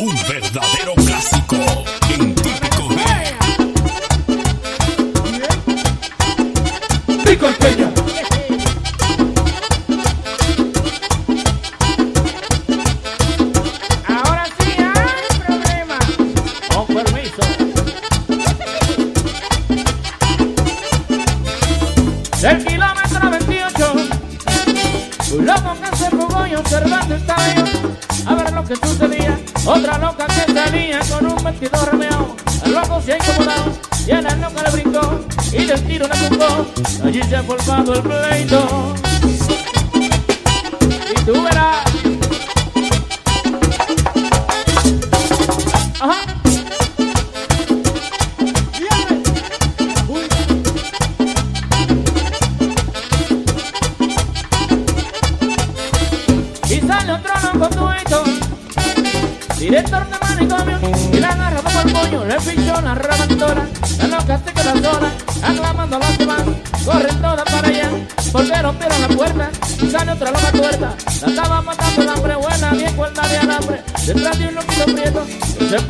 un verdadero clásico. formado el pleito.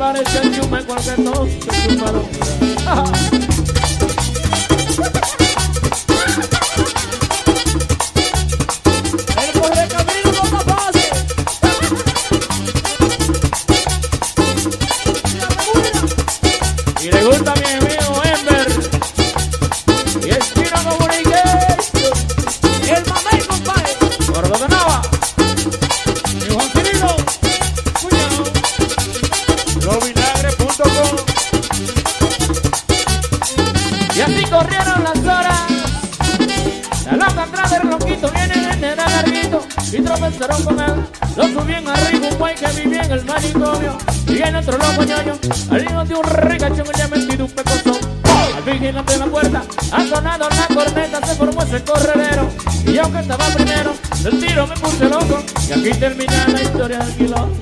Parece el chume cualquier cosa, chupa lo corredero Y aunque estaba primero, del tiro me puse loco Y aquí termina la historia del quilombo.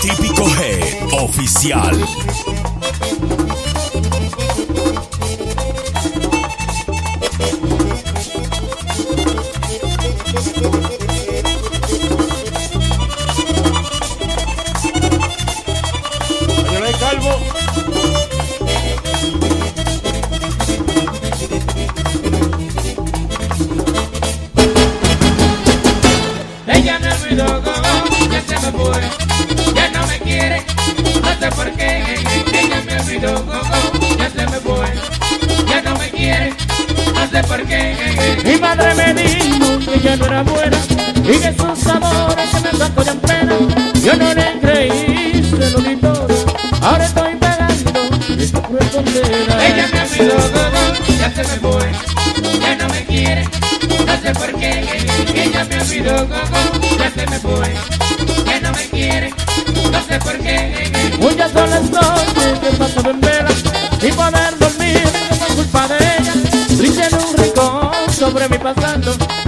Típico G oficial.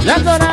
La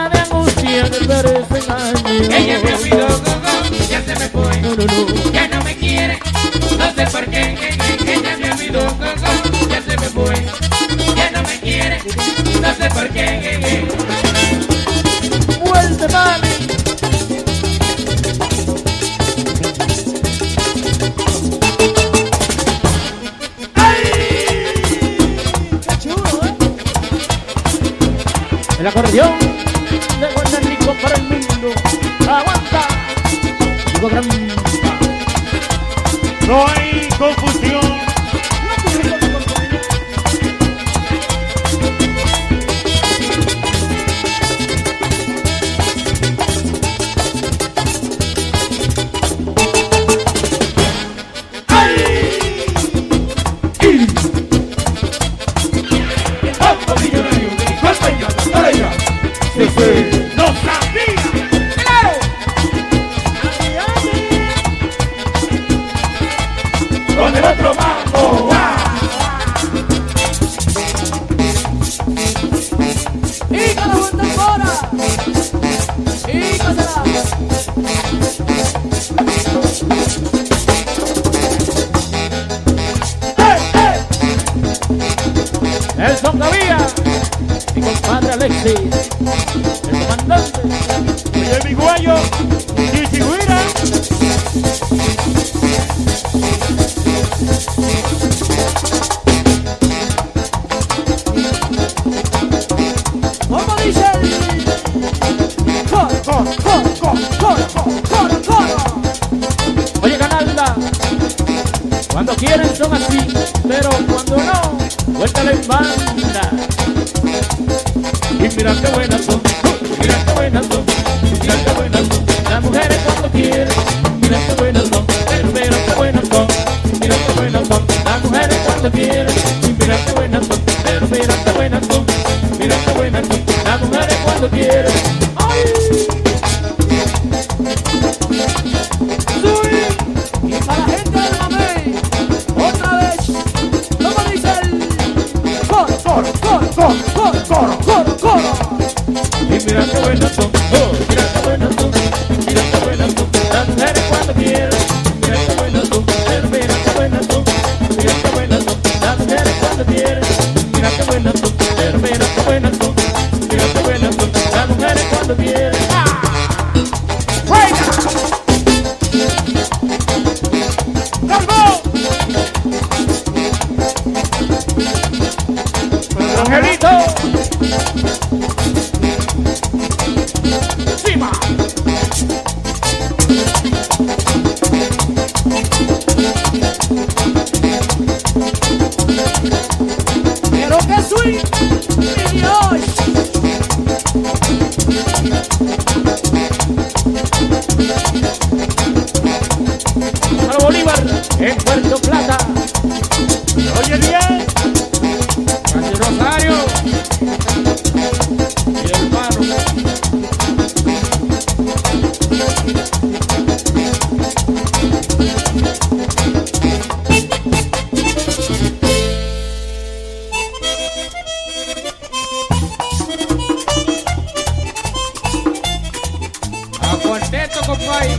Cuarteto, compadre.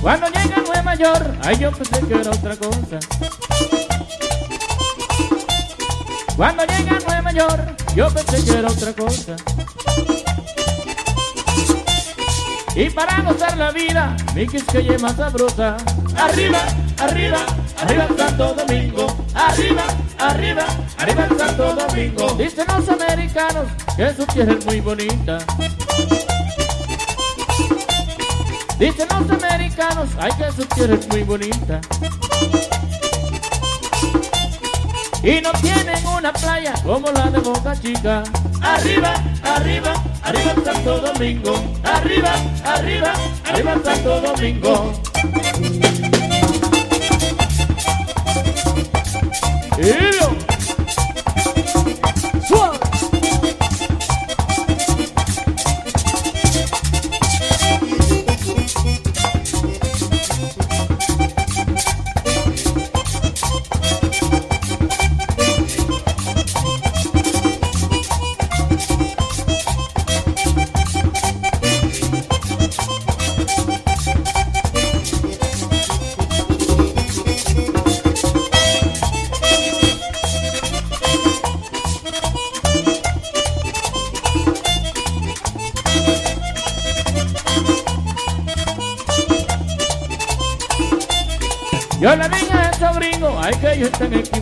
Cuando llega el Nueva Mayor, ay yo pensé que era otra cosa. Cuando llega el Nueva Mayor, yo pensé que era otra cosa. Y para gozar la vida, mi quisqueya más sabrosa. Arriba, arriba, arriba Santo Domingo. Arriba, arriba, arriba Santo Domingo. Dicen los americanos que su tierra es muy bonita. Dicen los americanos, ay que su tierra es muy bonita. Y no tienen una playa como la de Boca Chica. Arriba, arriba, arriba Santo Domingo. Arriba, arriba, arriba Santo Domingo. ¡Ido!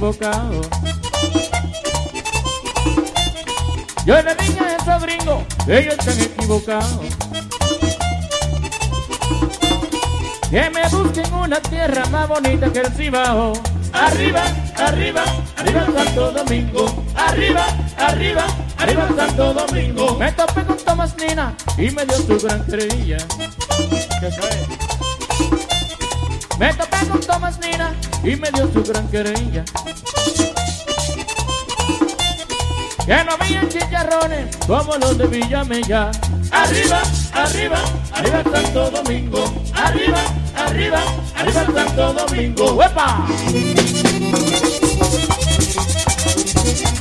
Equivocados. Yo le dije a esos gringos, que ellos están equivocados. Que me busquen una tierra más bonita que el Cibao. Arriba, arriba, arriba Santo Domingo. Arriba, arriba, arriba Santo Domingo. Me topé con Tomás Nina y me dio su gran querella. ¿Qué fue? Me topé con Tomás Nina y me dio su gran querella. Que no había chicharrones como los de Villamella. Arriba, arriba, arriba Santo Domingo. Arriba, arriba, arriba Santo Domingo. ¡Huepa!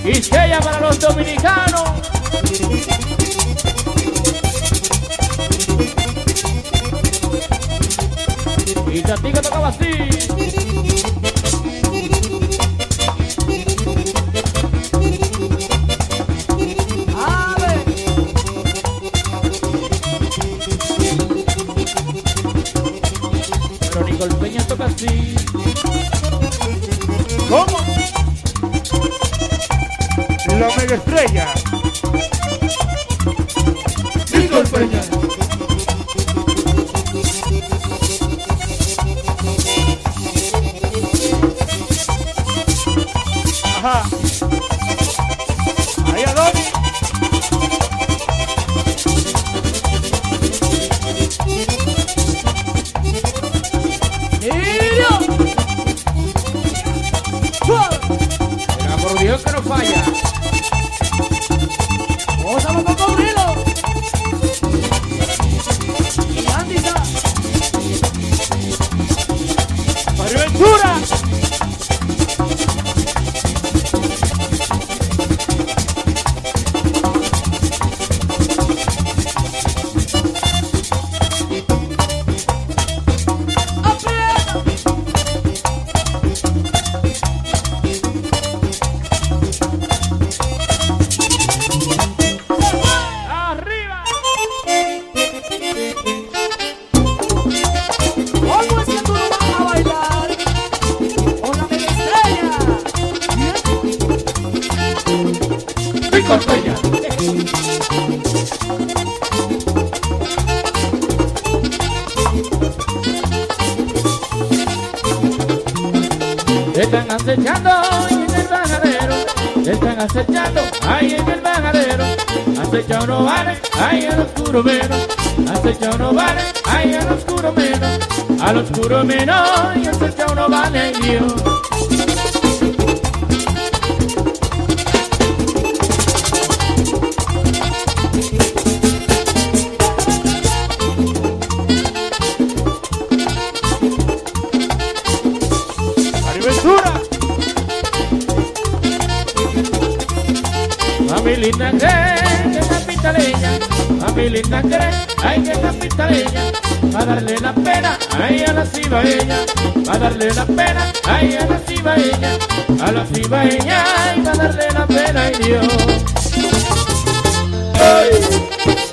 Quisqueya para los dominicanos. Y Tatico tocaba así. Estrella. Amilita cree que papita leña, Amilita cree, ay que papita leña, a darle la pena, ay a la cibaeña, a darle la pena, ay a la cibaeña, a la cibaeña, ay va a darle la pena, ay Dios. Ay.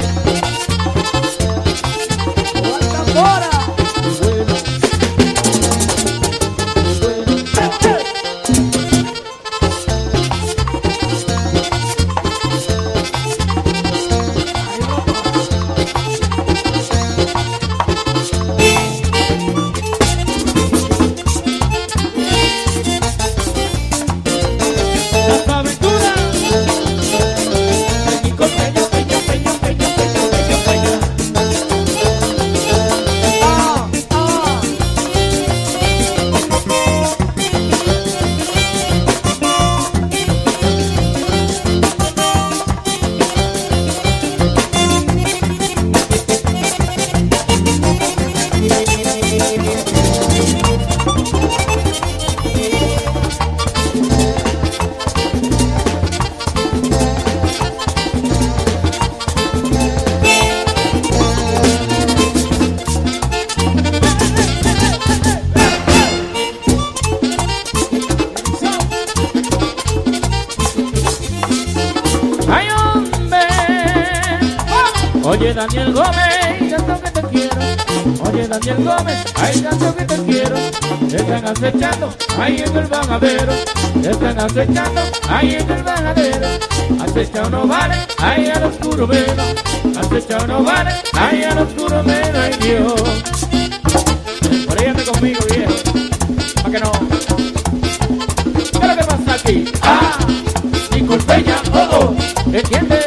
acechando ahí en el bajadero. Acecha no vale, ahí al oscuro velo. Acecha no vale, ahí al oscuro velo, ay Dios. Oréate conmigo, viejo, pa' que no. ¿Qué es lo que pasa aquí? Ah, y colpeña, oh, oh, entiende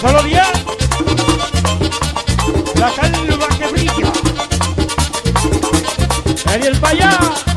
Solo 10. La calva que brilla. Ariel para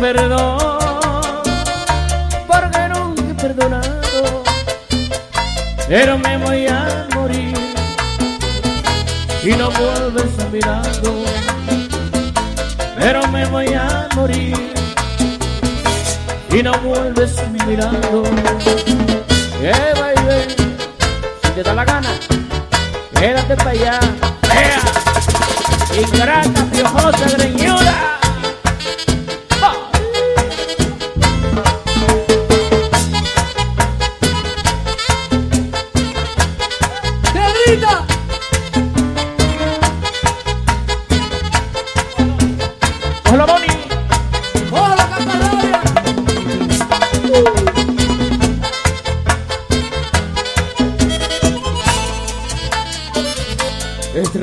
perdón, porque nunca he perdonado, pero me voy a morir si no vuelves a mi pero me voy a morir si no vuelves a mi lado. Eh, baby, si te da la gana, quédate para allá, vea, ingrata, piojosa, greñuda.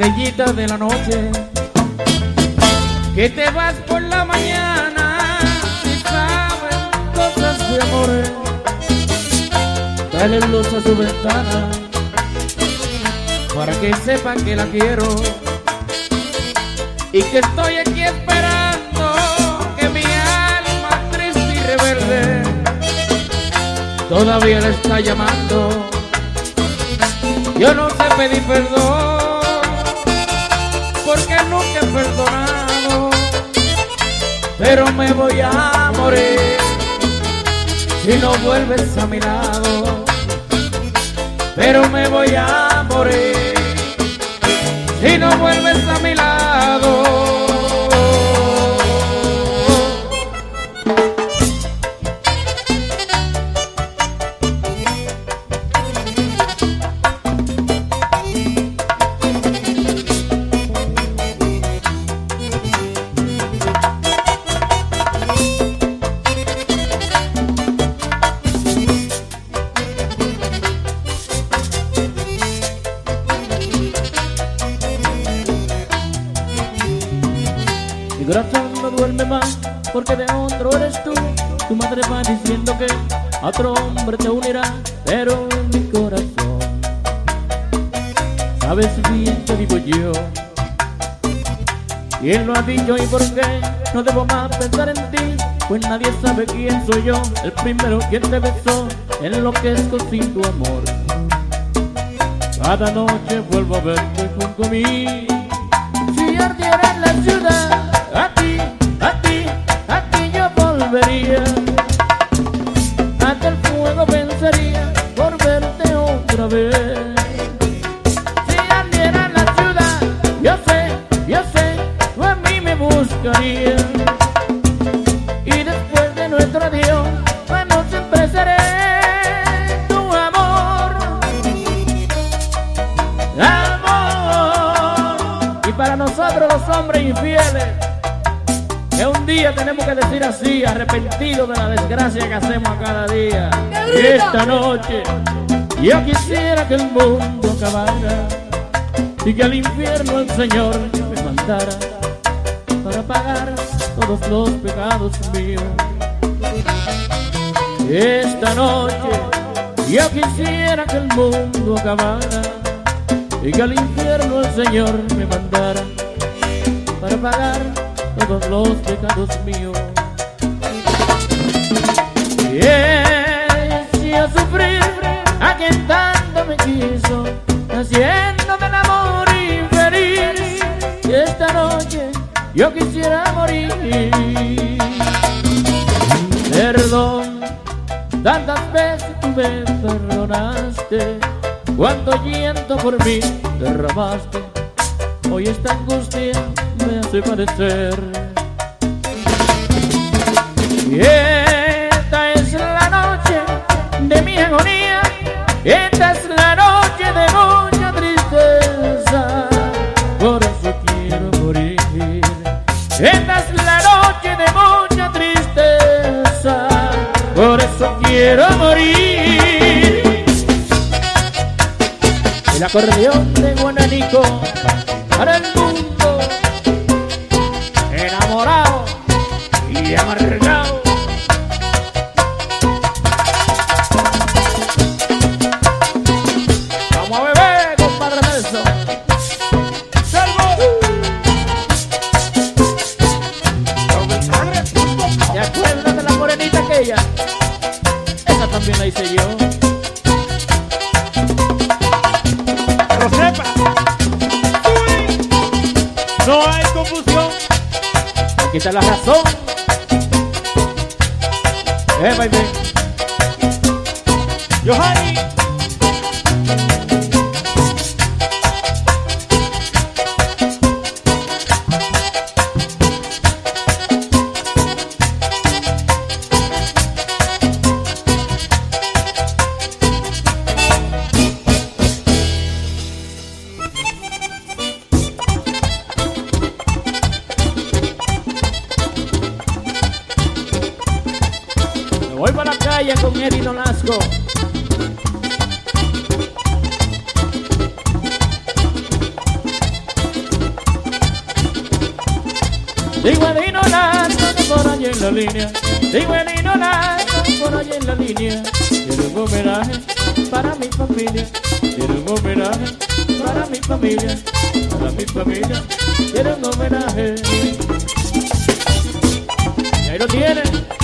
Estrellita de la noche, que te vas por la mañana y sabes cosas de amores. Dale luz a su ventana para que sepan que la quiero y que estoy aquí esperando que mi alma triste y rebelde todavía la está llamando. Yo no sé pedir perdón perdonado, pero me voy a morir si no vuelves a mi lado. Pero me voy a morir si no vuelves a mi lado. Otro hombre te unirá, pero en mi corazón sabes bien que vivo yo. ¿Quién lo ha dicho y por qué? No debo más pensar en ti, pues nadie sabe quién soy yo, el primero quien te besó, enloquezco sin tu amor. Cada noche vuelvo a verte junto a mí. Yo quisiera que el mundo acabara y que al infierno el Señor me mandara para pagar todos los pecados míos. Esta noche yo quisiera que el mundo acabara y que al infierno el Señor me mandara para pagar todos los pecados míos. A quien tanto me quiso, haciéndome el amor infeliz. Y esta noche yo quisiera morir. Perdón, tantas veces tú me perdonaste, cuánto llanto por mí derramaste. Hoy esta angustia me hace padecer. Esta es la noche de mucha tristeza, por eso quiero morir. Esta es la noche de mucha tristeza, por eso quiero morir. El acordeón de Guananico para el confusión. Aquí está la razón. Eh, baby. Johanny. Nolasco que por allí en la línea. Nolasco que por allí en la línea. Quiero un homenaje para mi familia. Quiero un homenaje para mi familia. Para mi familia. Quiero un homenaje. Y ahí lo tienen.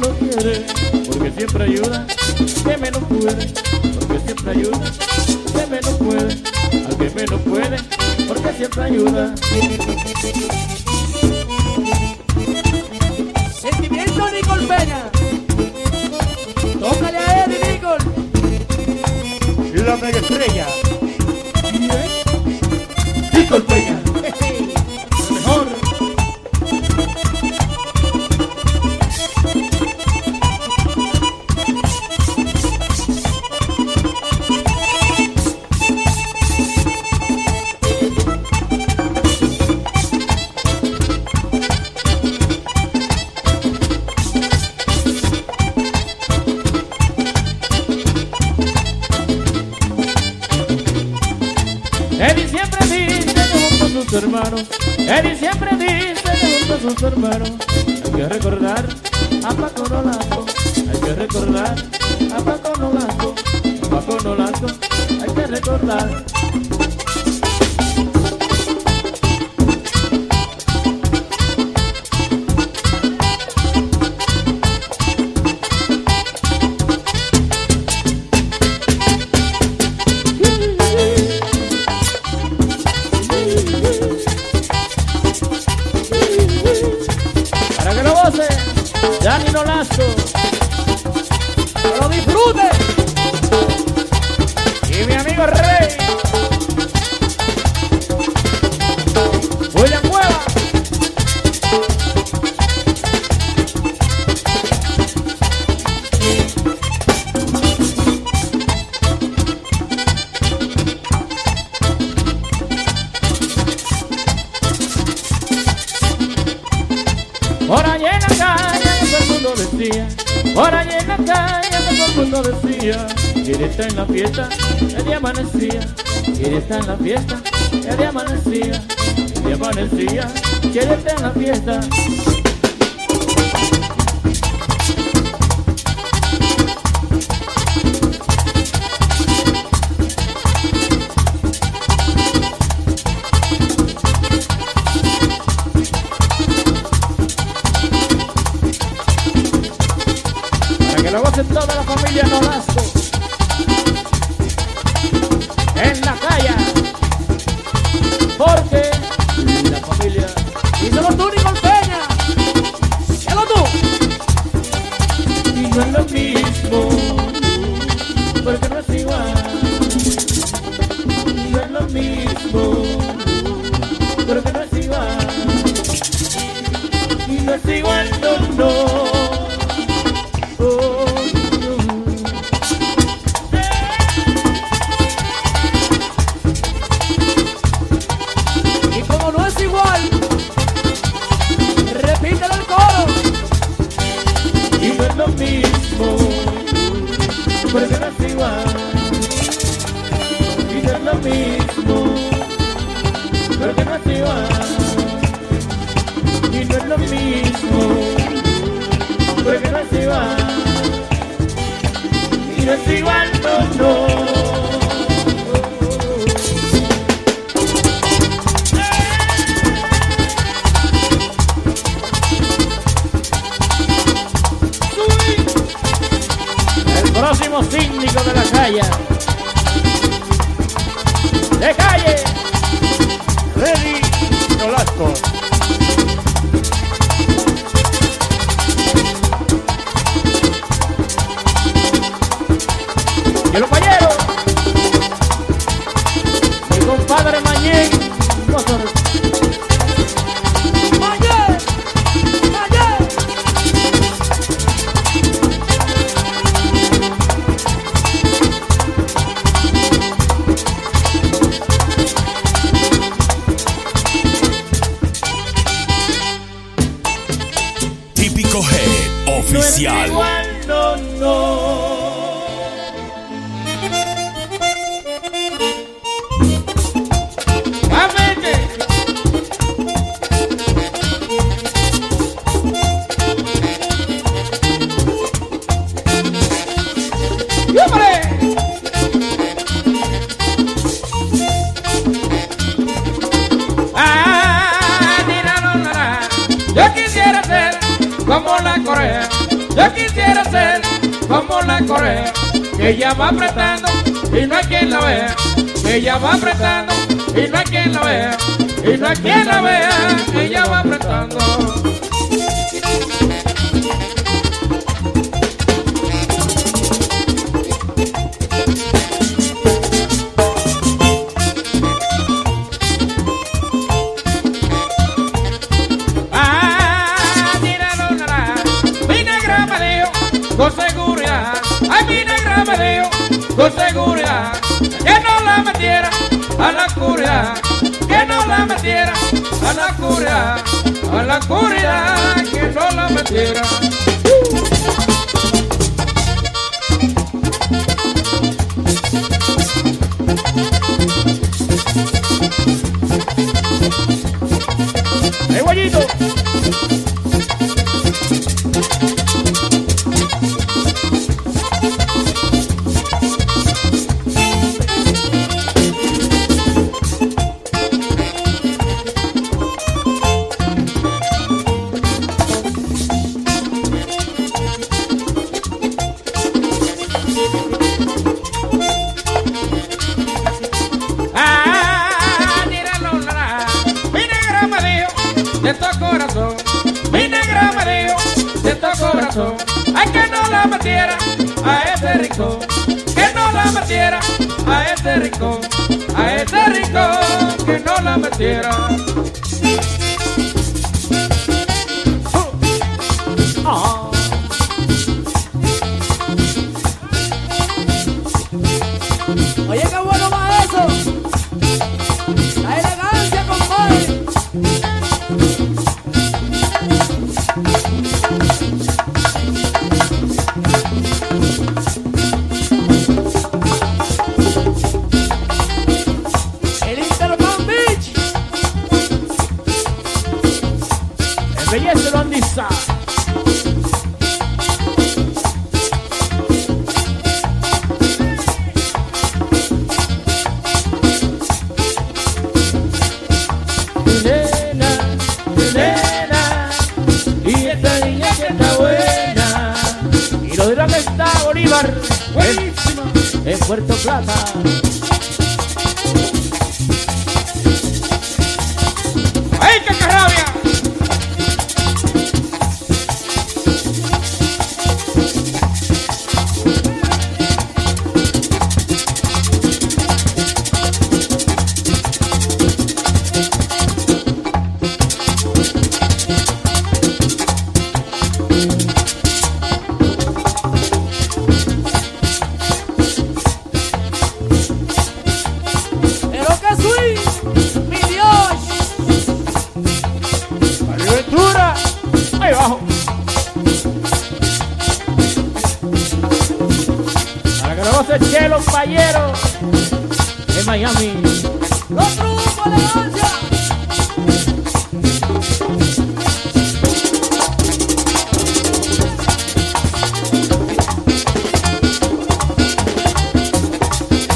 Lo quiere. Porque siempre ayuda que menos puede. Porque siempre ayuda que menos puede. Al que menos puede. Porque siempre ayuda. Sentimiento Nicole Peña. Tócale a Eddie Nicole. La mega estrella.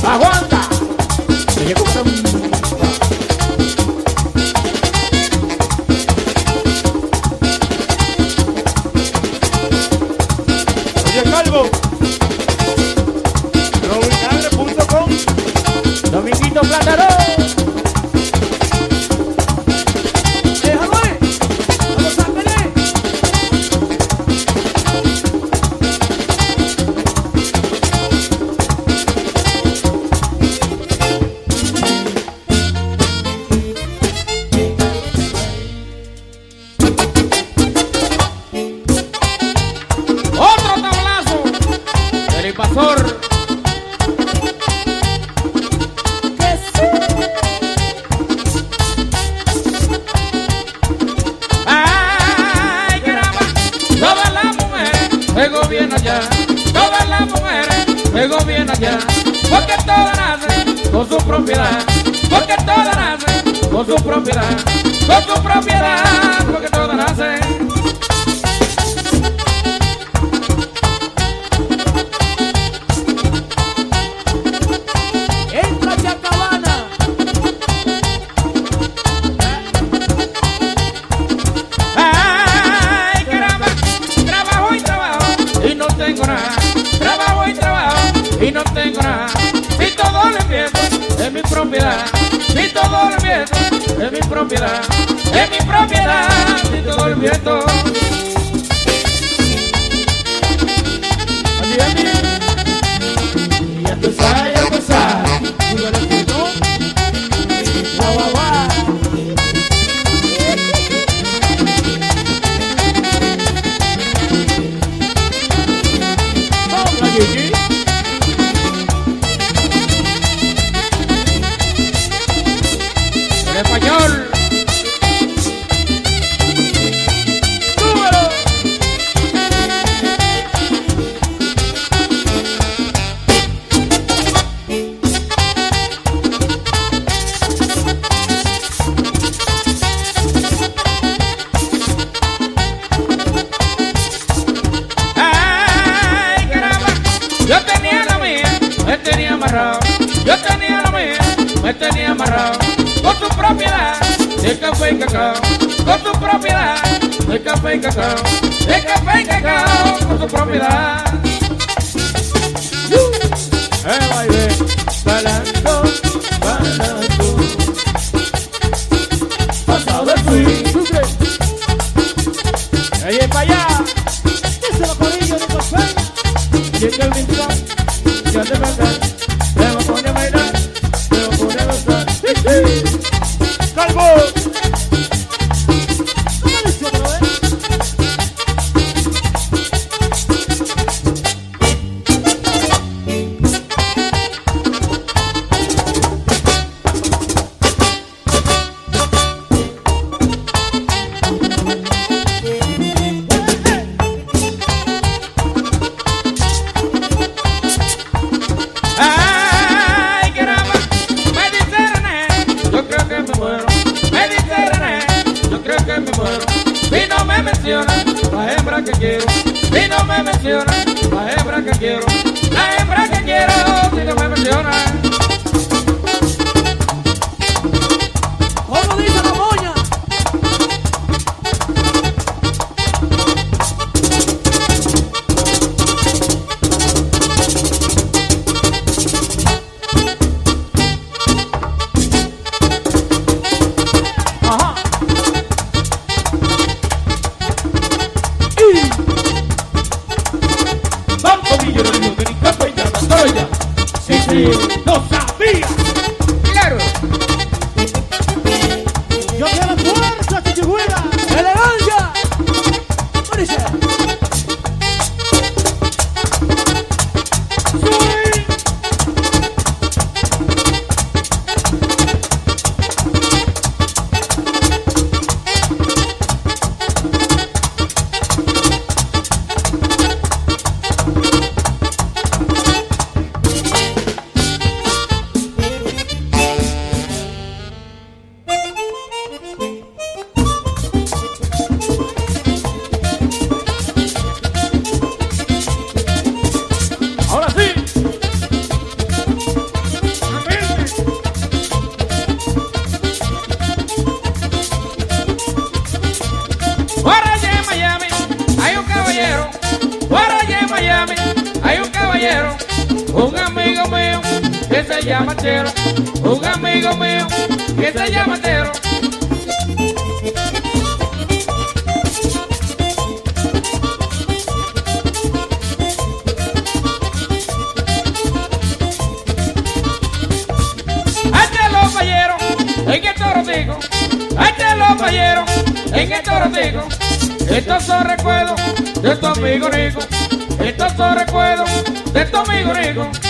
Aguanta. yo tenía lo mío, me tenía amarrado, con tu propiedad de café y cacao, con tu propiedad de café y cacao, de café y cacao, con tu propiedad. El eh, baile, bailando, bailando. Pasado de fui. Ella es para allá. Dice los corillos de café. Y es el vintage, ya te va un amigo mío que se llama Tero. los fallero, en el toro digo, los fallero, en el toro digo. Estos son recuerdos de tu amigo rico, estos son recuerdos de tu amigo rico.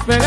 Que bailemos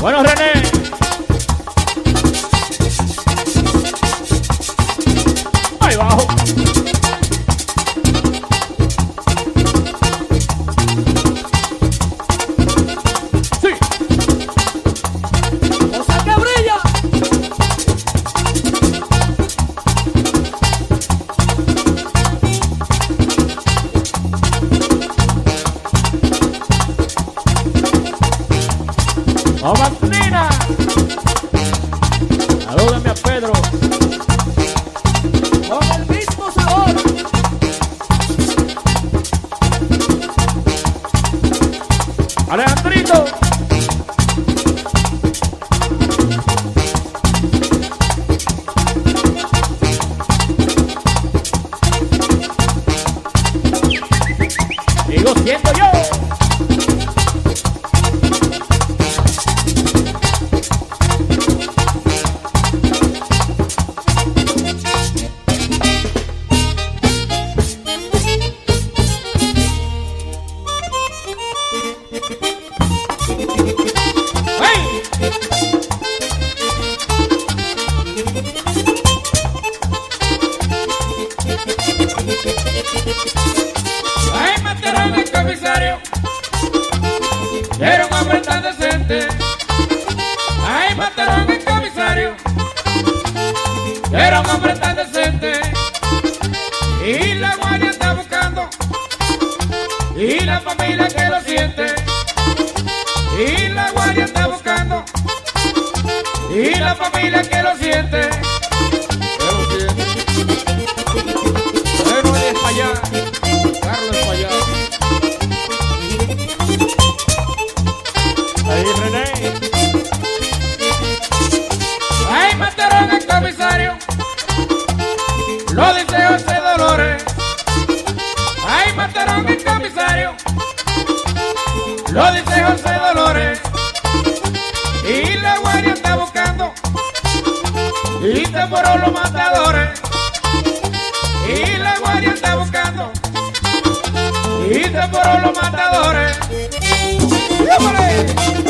Bueno, René. los matadores. ¡Llámale!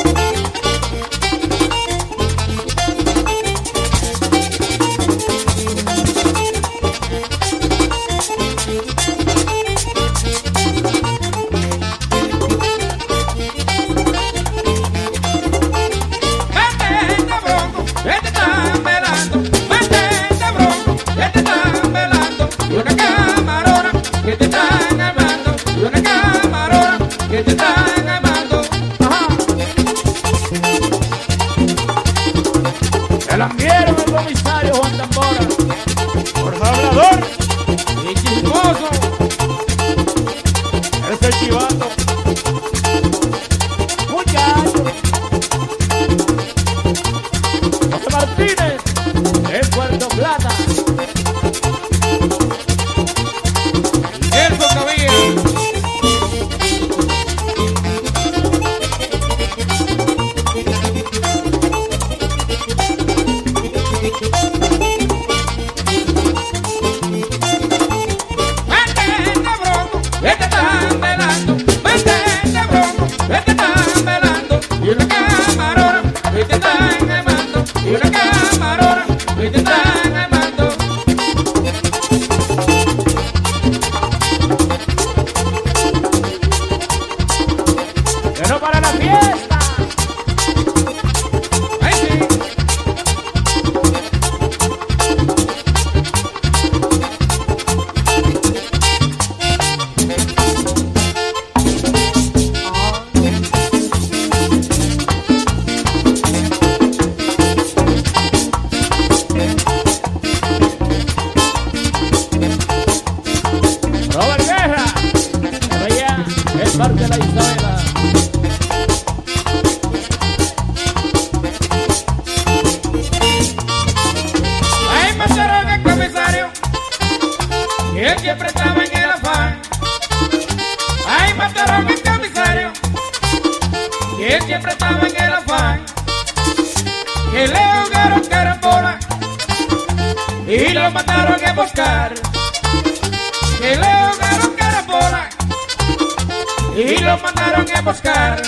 y lo mandaron a buscar.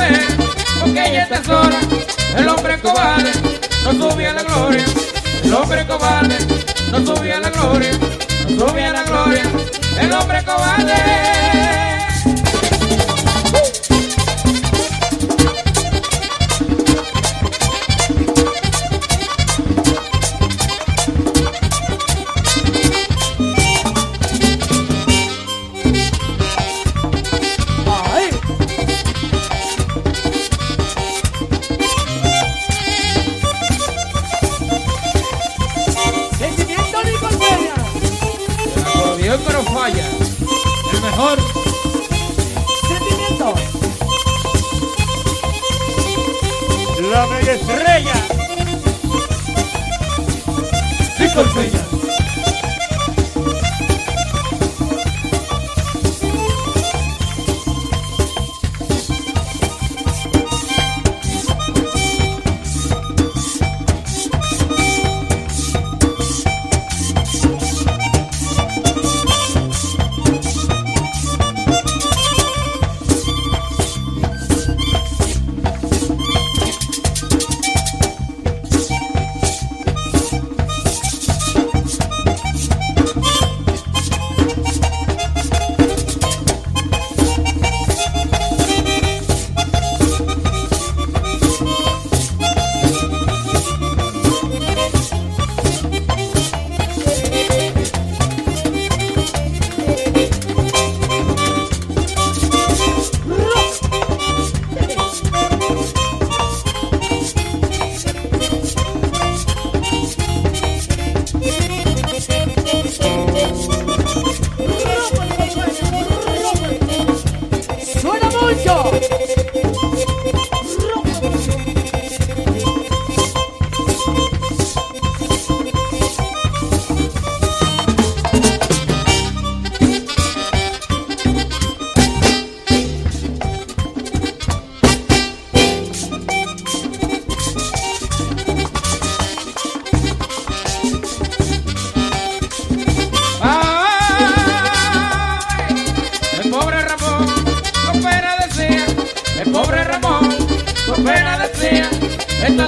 mujer, porque ella está sola. El hombre cobarde no sube a la gloria. El hombre cobarde no sube a la gloria. No sube a la gloria. El hombre cobarde.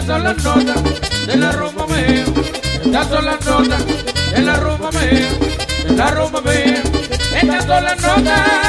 Estas son las notas de la rumba mía. Estas son las notas de la rumba mía. De la rumba mía. Estas las notas.